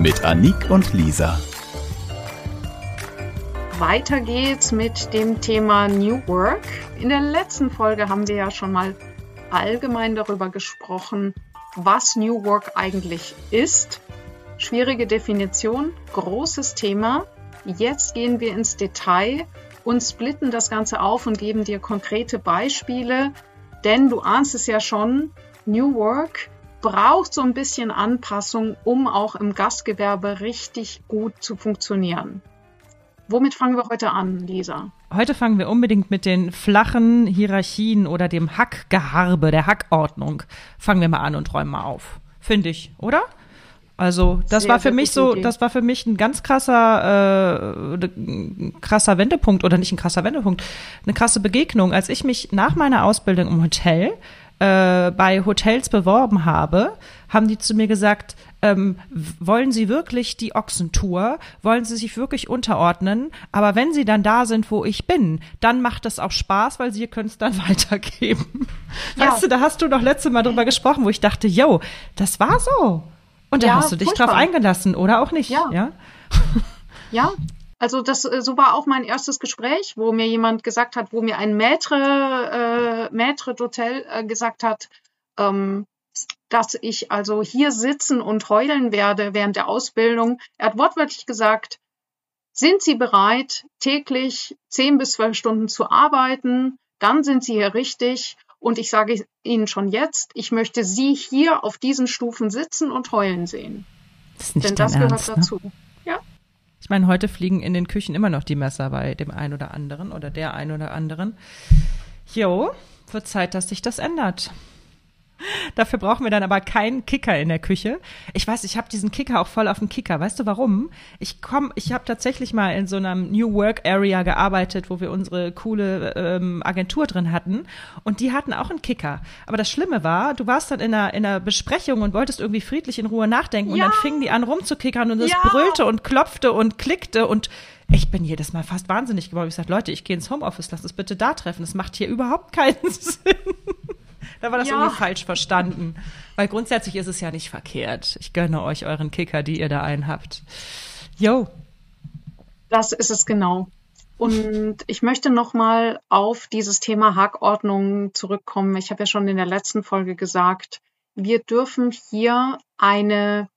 Mit Anik und Lisa. Weiter geht's mit dem Thema New Work. In der letzten Folge haben wir ja schon mal allgemein darüber gesprochen, was New Work eigentlich ist. Schwierige Definition, großes Thema. Jetzt gehen wir ins Detail und splitten das Ganze auf und geben dir konkrete Beispiele, denn du ahnst es ja schon, New Work braucht so ein bisschen Anpassung, um auch im Gastgewerbe richtig gut zu funktionieren. Womit fangen wir heute an, Lisa? Heute fangen wir unbedingt mit den flachen Hierarchien oder dem Hackgeharbe, der Hackordnung. Fangen wir mal an und räumen mal auf. Finde ich, oder? Also das sehr, war für mich so, Idee. das war für mich ein ganz krasser, äh, krasser Wendepunkt oder nicht ein krasser Wendepunkt, eine krasse Begegnung, als ich mich nach meiner Ausbildung im Hotel äh, bei Hotels beworben habe, haben die zu mir gesagt, ähm, wollen Sie wirklich die Ochsentour? Wollen Sie sich wirklich unterordnen? Aber wenn Sie dann da sind, wo ich bin, dann macht es auch Spaß, weil Sie können es dann weitergeben. Ja. Weißt du, da hast du doch letzte Mal drüber gesprochen, wo ich dachte, yo, das war so. Und da ja, hast du dich furchtbar. drauf eingelassen, oder auch nicht? Ja. Ja, ja also das, äh, so war auch mein erstes Gespräch, wo mir jemand gesagt hat, wo mir ein Maître, äh, Maître d'Hotel äh, gesagt hat, ähm, dass ich also hier sitzen und heulen werde während der Ausbildung. Er hat wortwörtlich gesagt, sind Sie bereit, täglich zehn bis zwölf Stunden zu arbeiten? Dann sind Sie hier richtig. Und ich sage Ihnen schon jetzt, ich möchte Sie hier auf diesen Stufen sitzen und heulen sehen. Das Denn das Ernst, gehört ne? dazu. Ich meine, heute fliegen in den Küchen immer noch die Messer bei dem einen oder anderen oder der einen oder anderen. Jo, wird Zeit, dass sich das ändert. Dafür brauchen wir dann aber keinen Kicker in der Küche. Ich weiß, ich habe diesen Kicker auch voll auf dem Kicker. Weißt du warum? Ich komm, ich habe tatsächlich mal in so einem New Work Area gearbeitet, wo wir unsere coole ähm, Agentur drin hatten und die hatten auch einen Kicker. Aber das Schlimme war, du warst dann in einer, in einer Besprechung und wolltest irgendwie friedlich in Ruhe nachdenken ja. und dann fingen die an rumzukickern und es ja. brüllte und klopfte und klickte und ich bin jedes Mal fast wahnsinnig geworden. Ich sage, Leute, ich gehe ins Homeoffice, lass uns bitte da treffen. Das macht hier überhaupt keinen Sinn. Da war das ja. irgendwie falsch verstanden. Weil grundsätzlich ist es ja nicht verkehrt. Ich gönne euch euren Kicker, die ihr da einen habt. Yo. Das ist es genau. Und ich möchte nochmal auf dieses Thema Hackordnung zurückkommen. Ich habe ja schon in der letzten Folge gesagt, wir dürfen hier eine,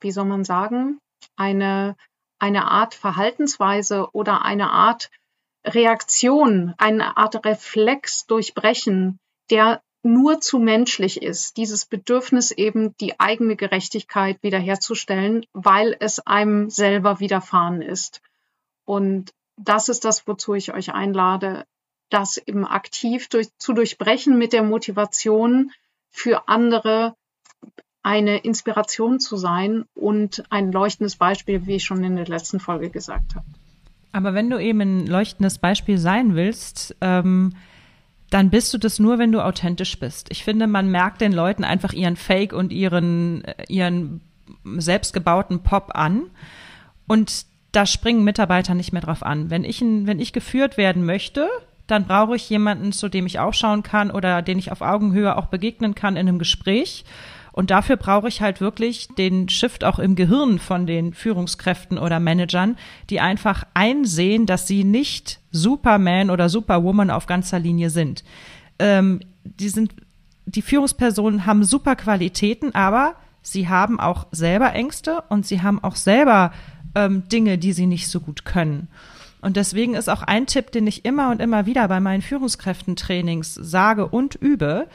wie soll man sagen, eine, eine Art Verhaltensweise oder eine Art Reaktion, eine Art Reflex durchbrechen, der nur zu menschlich ist, dieses Bedürfnis eben die eigene Gerechtigkeit wiederherzustellen, weil es einem selber widerfahren ist. Und das ist das, wozu ich euch einlade, das eben aktiv durch, zu durchbrechen mit der Motivation für andere eine Inspiration zu sein und ein leuchtendes Beispiel, wie ich schon in der letzten Folge gesagt habe. Aber wenn du eben ein leuchtendes Beispiel sein willst, ähm, dann bist du das nur, wenn du authentisch bist. Ich finde, man merkt den Leuten einfach ihren Fake und ihren, äh, ihren selbstgebauten Pop an. Und da springen Mitarbeiter nicht mehr drauf an. Wenn ich, wenn ich geführt werden möchte, dann brauche ich jemanden, zu dem ich auch schauen kann oder den ich auf Augenhöhe auch begegnen kann in einem Gespräch. Und dafür brauche ich halt wirklich den Shift auch im Gehirn von den Führungskräften oder Managern, die einfach einsehen, dass sie nicht Superman oder Superwoman auf ganzer Linie sind. Ähm, die sind, die Führungspersonen haben super Qualitäten, aber sie haben auch selber Ängste und sie haben auch selber ähm, Dinge, die sie nicht so gut können. Und deswegen ist auch ein Tipp, den ich immer und immer wieder bei meinen Führungskräftentrainings sage und übe,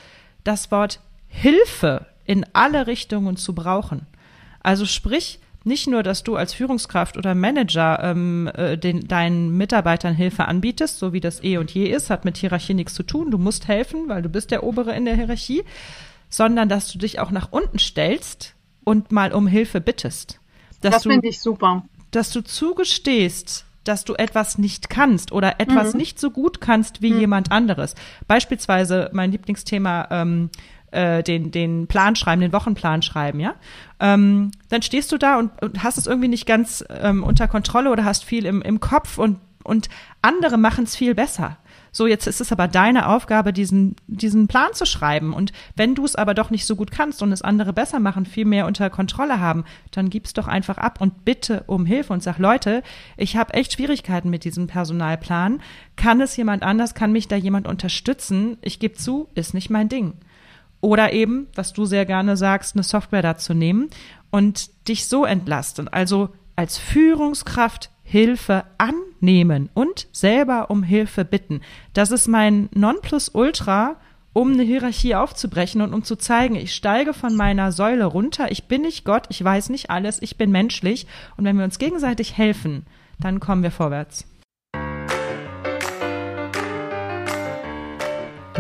das Wort Hilfe in alle Richtungen zu brauchen. Also sprich, nicht nur, dass du als Führungskraft oder Manager ähm, äh, den, deinen Mitarbeitern Hilfe anbietest, so wie das eh und je ist, hat mit Hierarchie nichts zu tun, du musst helfen, weil du bist der Obere in der Hierarchie, sondern dass du dich auch nach unten stellst und mal um Hilfe bittest. das finde ich super. dass du zugestehst, dass du etwas nicht kannst oder etwas mhm. nicht so gut kannst wie mhm. jemand anderes. Beispielsweise mein Lieblingsthema, ähm, äh, den, den Plan schreiben, den Wochenplan schreiben, ja. Ähm, dann stehst du da und, und hast es irgendwie nicht ganz ähm, unter Kontrolle oder hast viel im, im Kopf und, und andere machen es viel besser. So, jetzt ist es aber deine Aufgabe, diesen, diesen Plan zu schreiben. Und wenn du es aber doch nicht so gut kannst und es andere besser machen, viel mehr unter Kontrolle haben, dann gib's doch einfach ab und bitte um Hilfe und sag, Leute, ich habe echt Schwierigkeiten mit diesem Personalplan. Kann es jemand anders? Kann mich da jemand unterstützen? Ich gebe zu, ist nicht mein Ding. Oder eben, was du sehr gerne sagst, eine Software dazu nehmen und dich so entlasten. Also als Führungskraft Hilfe annehmen und selber um Hilfe bitten. Das ist mein Nonplusultra, um eine Hierarchie aufzubrechen und um zu zeigen, ich steige von meiner Säule runter, ich bin nicht Gott, ich weiß nicht alles, ich bin menschlich und wenn wir uns gegenseitig helfen, dann kommen wir vorwärts.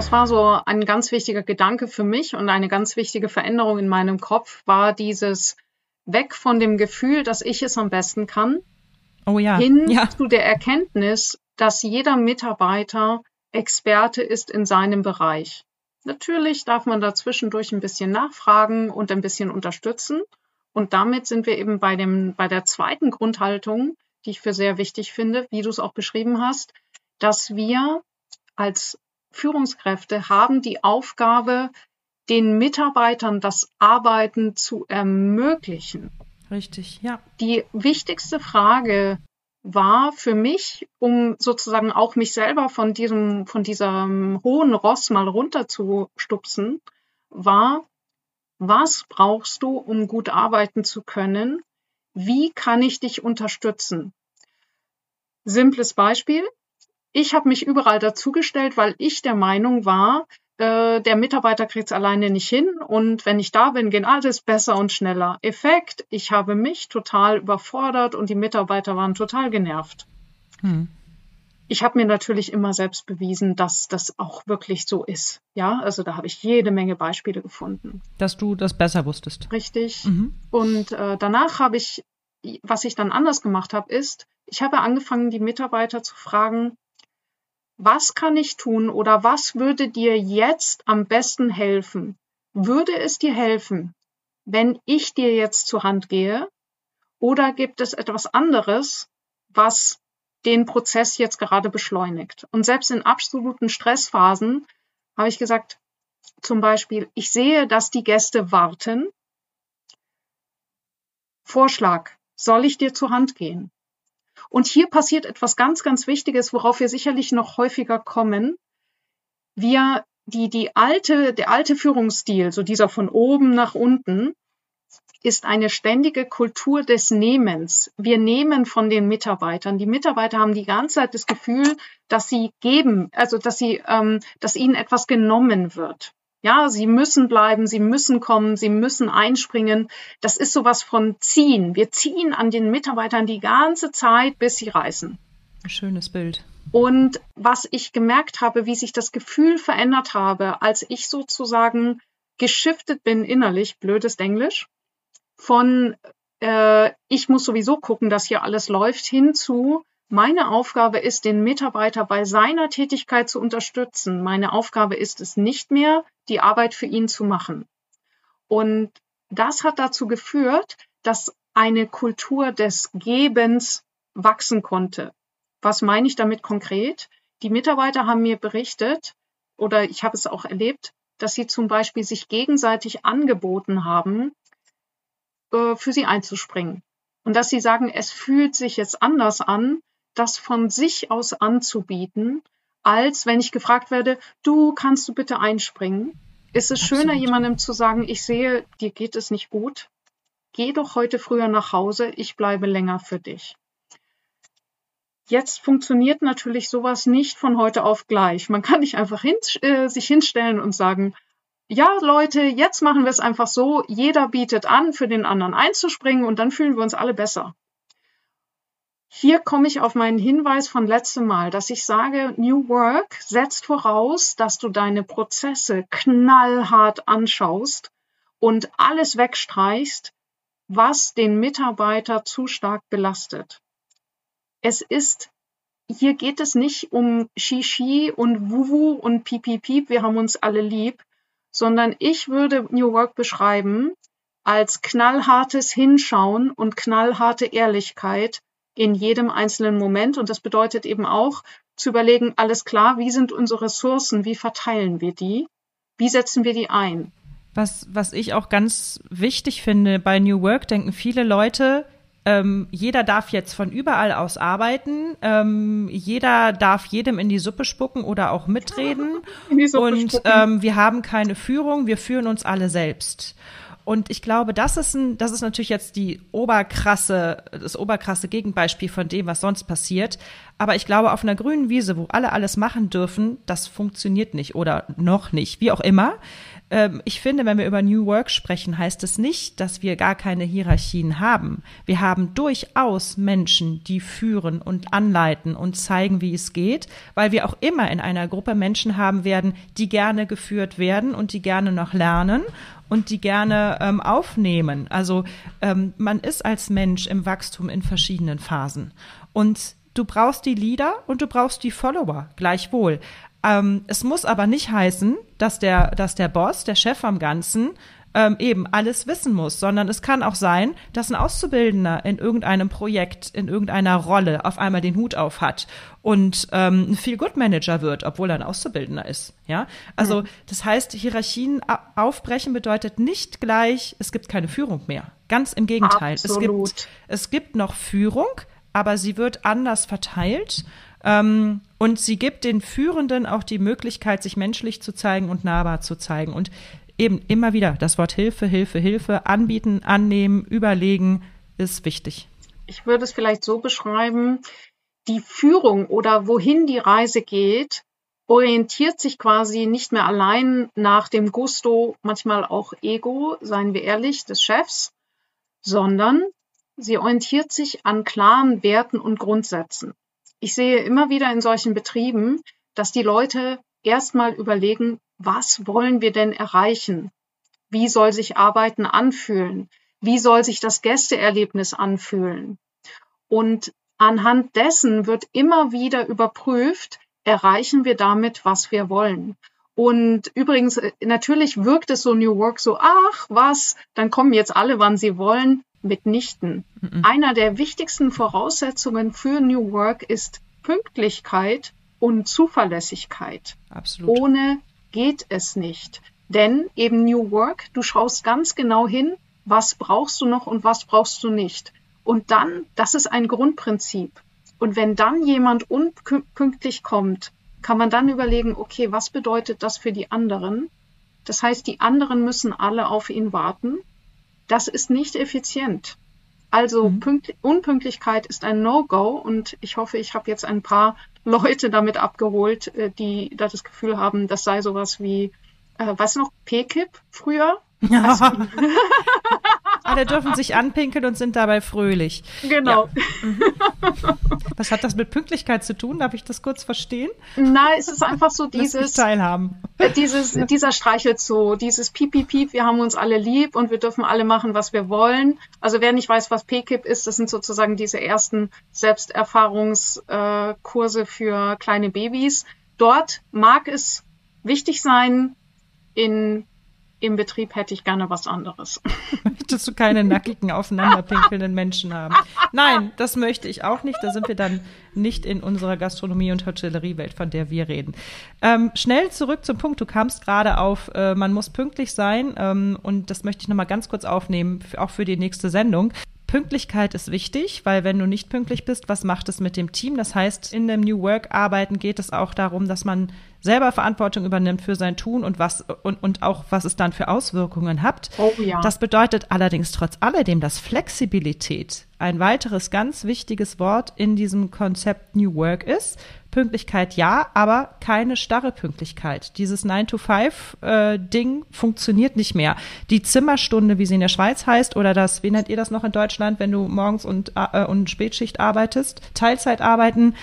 Das war so ein ganz wichtiger Gedanke für mich und eine ganz wichtige Veränderung in meinem Kopf war dieses weg von dem Gefühl, dass ich es am besten kann, oh ja. hin ja. zu der Erkenntnis, dass jeder Mitarbeiter Experte ist in seinem Bereich. Natürlich darf man dazwischendurch ein bisschen nachfragen und ein bisschen unterstützen. Und damit sind wir eben bei dem, bei der zweiten Grundhaltung, die ich für sehr wichtig finde, wie du es auch beschrieben hast, dass wir als Führungskräfte haben die Aufgabe, den Mitarbeitern das Arbeiten zu ermöglichen. Richtig, ja. Die wichtigste Frage war für mich, um sozusagen auch mich selber von diesem, von diesem hohen Ross mal runterzustupsen, war, was brauchst du, um gut arbeiten zu können? Wie kann ich dich unterstützen? Simples Beispiel. Ich habe mich überall dazugestellt, weil ich der Meinung war, äh, der Mitarbeiter kriegt es alleine nicht hin und wenn ich da bin, gehen alles besser und schneller. Effekt, ich habe mich total überfordert und die Mitarbeiter waren total genervt. Hm. Ich habe mir natürlich immer selbst bewiesen, dass das auch wirklich so ist. Ja, also da habe ich jede Menge Beispiele gefunden. Dass du das besser wusstest. Richtig. Mhm. Und äh, danach habe ich, was ich dann anders gemacht habe, ist, ich habe angefangen, die Mitarbeiter zu fragen, was kann ich tun oder was würde dir jetzt am besten helfen? Würde es dir helfen, wenn ich dir jetzt zur Hand gehe? Oder gibt es etwas anderes, was den Prozess jetzt gerade beschleunigt? Und selbst in absoluten Stressphasen habe ich gesagt, zum Beispiel, ich sehe, dass die Gäste warten. Vorschlag, soll ich dir zur Hand gehen? Und hier passiert etwas ganz, ganz Wichtiges, worauf wir sicherlich noch häufiger kommen. Wir, die, die alte, der alte Führungsstil, so dieser von oben nach unten, ist eine ständige Kultur des Nehmens. Wir nehmen von den Mitarbeitern. Die Mitarbeiter haben die ganze Zeit das Gefühl, dass sie geben, also dass sie, ähm, dass ihnen etwas genommen wird. Ja, sie müssen bleiben, sie müssen kommen, sie müssen einspringen. Das ist sowas von ziehen. Wir ziehen an den Mitarbeitern die ganze Zeit, bis sie reißen. Schönes Bild. Und was ich gemerkt habe, wie sich das Gefühl verändert habe, als ich sozusagen geschiftet bin innerlich, blödes Englisch, von äh, ich muss sowieso gucken, dass hier alles läuft, hin zu meine Aufgabe ist, den Mitarbeiter bei seiner Tätigkeit zu unterstützen. Meine Aufgabe ist es nicht mehr, die Arbeit für ihn zu machen. Und das hat dazu geführt, dass eine Kultur des Gebens wachsen konnte. Was meine ich damit konkret? Die Mitarbeiter haben mir berichtet, oder ich habe es auch erlebt, dass sie zum Beispiel sich gegenseitig angeboten haben, äh, für sie einzuspringen. Und dass sie sagen, es fühlt sich jetzt anders an, das von sich aus anzubieten, als wenn ich gefragt werde, du kannst du bitte einspringen. Ist es Absolut. schöner, jemandem zu sagen, ich sehe, dir geht es nicht gut. Geh doch heute früher nach Hause, ich bleibe länger für dich. Jetzt funktioniert natürlich sowas nicht von heute auf gleich. Man kann nicht einfach hin, äh, sich hinstellen und sagen, ja, Leute, jetzt machen wir es einfach so, jeder bietet an, für den anderen einzuspringen und dann fühlen wir uns alle besser. Hier komme ich auf meinen Hinweis von letztem Mal, dass ich sage, New Work setzt voraus, dass du deine Prozesse knallhart anschaust und alles wegstreichst, was den Mitarbeiter zu stark belastet. Es ist hier geht es nicht um Shishi und Wuwu und Piep, Piep, wir haben uns alle lieb, sondern ich würde New Work beschreiben als knallhartes Hinschauen und knallharte Ehrlichkeit in jedem einzelnen Moment. Und das bedeutet eben auch zu überlegen, alles klar, wie sind unsere Ressourcen, wie verteilen wir die, wie setzen wir die ein. Was, was ich auch ganz wichtig finde bei New Work, denken viele Leute, ähm, jeder darf jetzt von überall aus arbeiten. Ähm, jeder darf jedem in die Suppe spucken oder auch mitreden. Und ähm, wir haben keine Führung, wir führen uns alle selbst. Und ich glaube, das ist ein, das ist natürlich jetzt die oberkrasse, das oberkrasse Gegenbeispiel von dem, was sonst passiert. Aber ich glaube, auf einer grünen Wiese, wo alle alles machen dürfen, das funktioniert nicht oder noch nicht, wie auch immer. Ähm, ich finde, wenn wir über New Work sprechen, heißt es nicht, dass wir gar keine Hierarchien haben. Wir haben durchaus Menschen, die führen und anleiten und zeigen, wie es geht, weil wir auch immer in einer Gruppe Menschen haben werden, die gerne geführt werden und die gerne noch lernen und die gerne ähm, aufnehmen. Also ähm, man ist als Mensch im Wachstum in verschiedenen Phasen. Und du brauchst die Leader und du brauchst die Follower, gleichwohl. Ähm, es muss aber nicht heißen, dass der, dass der Boss, der Chef am Ganzen, ähm, eben alles wissen muss, sondern es kann auch sein, dass ein Auszubildender in irgendeinem Projekt, in irgendeiner Rolle auf einmal den Hut auf hat und ähm, ein Feel-Good-Manager wird, obwohl er ein Auszubildender ist. Ja, also mhm. das heißt, Hierarchien aufbrechen bedeutet nicht gleich, es gibt keine Führung mehr. Ganz im Gegenteil. Absolut. Es gibt, es gibt noch Führung, aber sie wird anders verteilt. Ähm, und sie gibt den Führenden auch die Möglichkeit, sich menschlich zu zeigen und nahbar zu zeigen. Und eben immer wieder das Wort Hilfe, Hilfe, Hilfe anbieten, annehmen, überlegen ist wichtig. Ich würde es vielleicht so beschreiben, die Führung oder wohin die Reise geht, orientiert sich quasi nicht mehr allein nach dem Gusto, manchmal auch Ego, seien wir ehrlich, des Chefs, sondern sie orientiert sich an klaren Werten und Grundsätzen ich sehe immer wieder in solchen Betrieben, dass die Leute erstmal überlegen, was wollen wir denn erreichen? Wie soll sich Arbeiten anfühlen? Wie soll sich das Gästeerlebnis anfühlen? Und anhand dessen wird immer wieder überprüft, erreichen wir damit, was wir wollen. Und übrigens, äh, natürlich wirkt es so New Work so, ach was, dann kommen jetzt alle, wann sie wollen mitnichten. Mhm. Einer der wichtigsten Voraussetzungen für New Work ist Pünktlichkeit und Zuverlässigkeit. Absolut. Ohne geht es nicht. Denn eben New Work, du schaust ganz genau hin, was brauchst du noch und was brauchst du nicht. Und dann, das ist ein Grundprinzip. Und wenn dann jemand unpünktlich kommt, kann man dann überlegen, okay, was bedeutet das für die anderen? Das heißt, die anderen müssen alle auf ihn warten das ist nicht effizient. Also mhm. Unpünktlichkeit ist ein No-Go und ich hoffe, ich habe jetzt ein paar Leute damit abgeholt, äh, die da das Gefühl haben, das sei sowas wie, äh, was noch, PKIP früher? Ja. Also, Alle dürfen sich anpinkeln und sind dabei fröhlich. Genau. Ja. Mhm. Was hat das mit Pünktlichkeit zu tun? Darf ich das kurz verstehen? Nein, es ist einfach so dieses teilhaben. Äh, dieses, dieser Streichelzoo, dieses Piep, Piep, Piep, wir haben uns alle lieb und wir dürfen alle machen, was wir wollen. Also wer nicht weiß, was PKIP ist, das sind sozusagen diese ersten Selbsterfahrungskurse für kleine Babys. Dort mag es wichtig sein, in im Betrieb hätte ich gerne was anderes. Möchtest du keine nackigen, aufeinanderpinkelnden Menschen haben? Nein, das möchte ich auch nicht. Da sind wir dann nicht in unserer Gastronomie- und Hotelleriewelt, von der wir reden. Ähm, schnell zurück zum Punkt. Du kamst gerade auf, äh, man muss pünktlich sein. Ähm, und das möchte ich nochmal ganz kurz aufnehmen, auch für die nächste Sendung. Pünktlichkeit ist wichtig, weil wenn du nicht pünktlich bist, was macht es mit dem Team? Das heißt, in dem New Work arbeiten geht es auch darum, dass man selber Verantwortung übernimmt für sein Tun und was und, und auch was es dann für Auswirkungen hat. Oh ja. Das bedeutet allerdings trotz alledem, dass Flexibilität ein weiteres ganz wichtiges Wort in diesem Konzept New Work ist. Pünktlichkeit ja, aber keine starre Pünktlichkeit. Dieses 9-to-5-Ding äh, funktioniert nicht mehr. Die Zimmerstunde, wie sie in der Schweiz heißt, oder das, wie nennt ihr das noch in Deutschland, wenn du morgens und, äh, und Spätschicht arbeitest, Teilzeit arbeiten,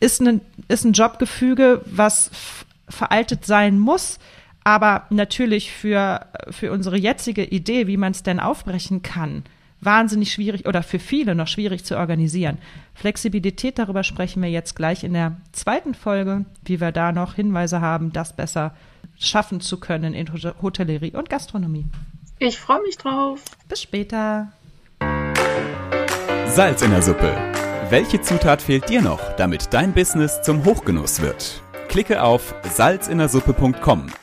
ist ein, ist ein Jobgefüge, was veraltet sein muss, aber natürlich für, für unsere jetzige Idee, wie man es denn aufbrechen kann, wahnsinnig schwierig oder für viele noch schwierig zu organisieren. Flexibilität, darüber sprechen wir jetzt gleich in der zweiten Folge, wie wir da noch Hinweise haben, das besser schaffen zu können in Hotellerie und Gastronomie. Ich freue mich drauf. Bis später. Salz in der Suppe. Welche Zutat fehlt dir noch, damit dein Business zum Hochgenuss wird? Klicke auf salzinnersuppe.com,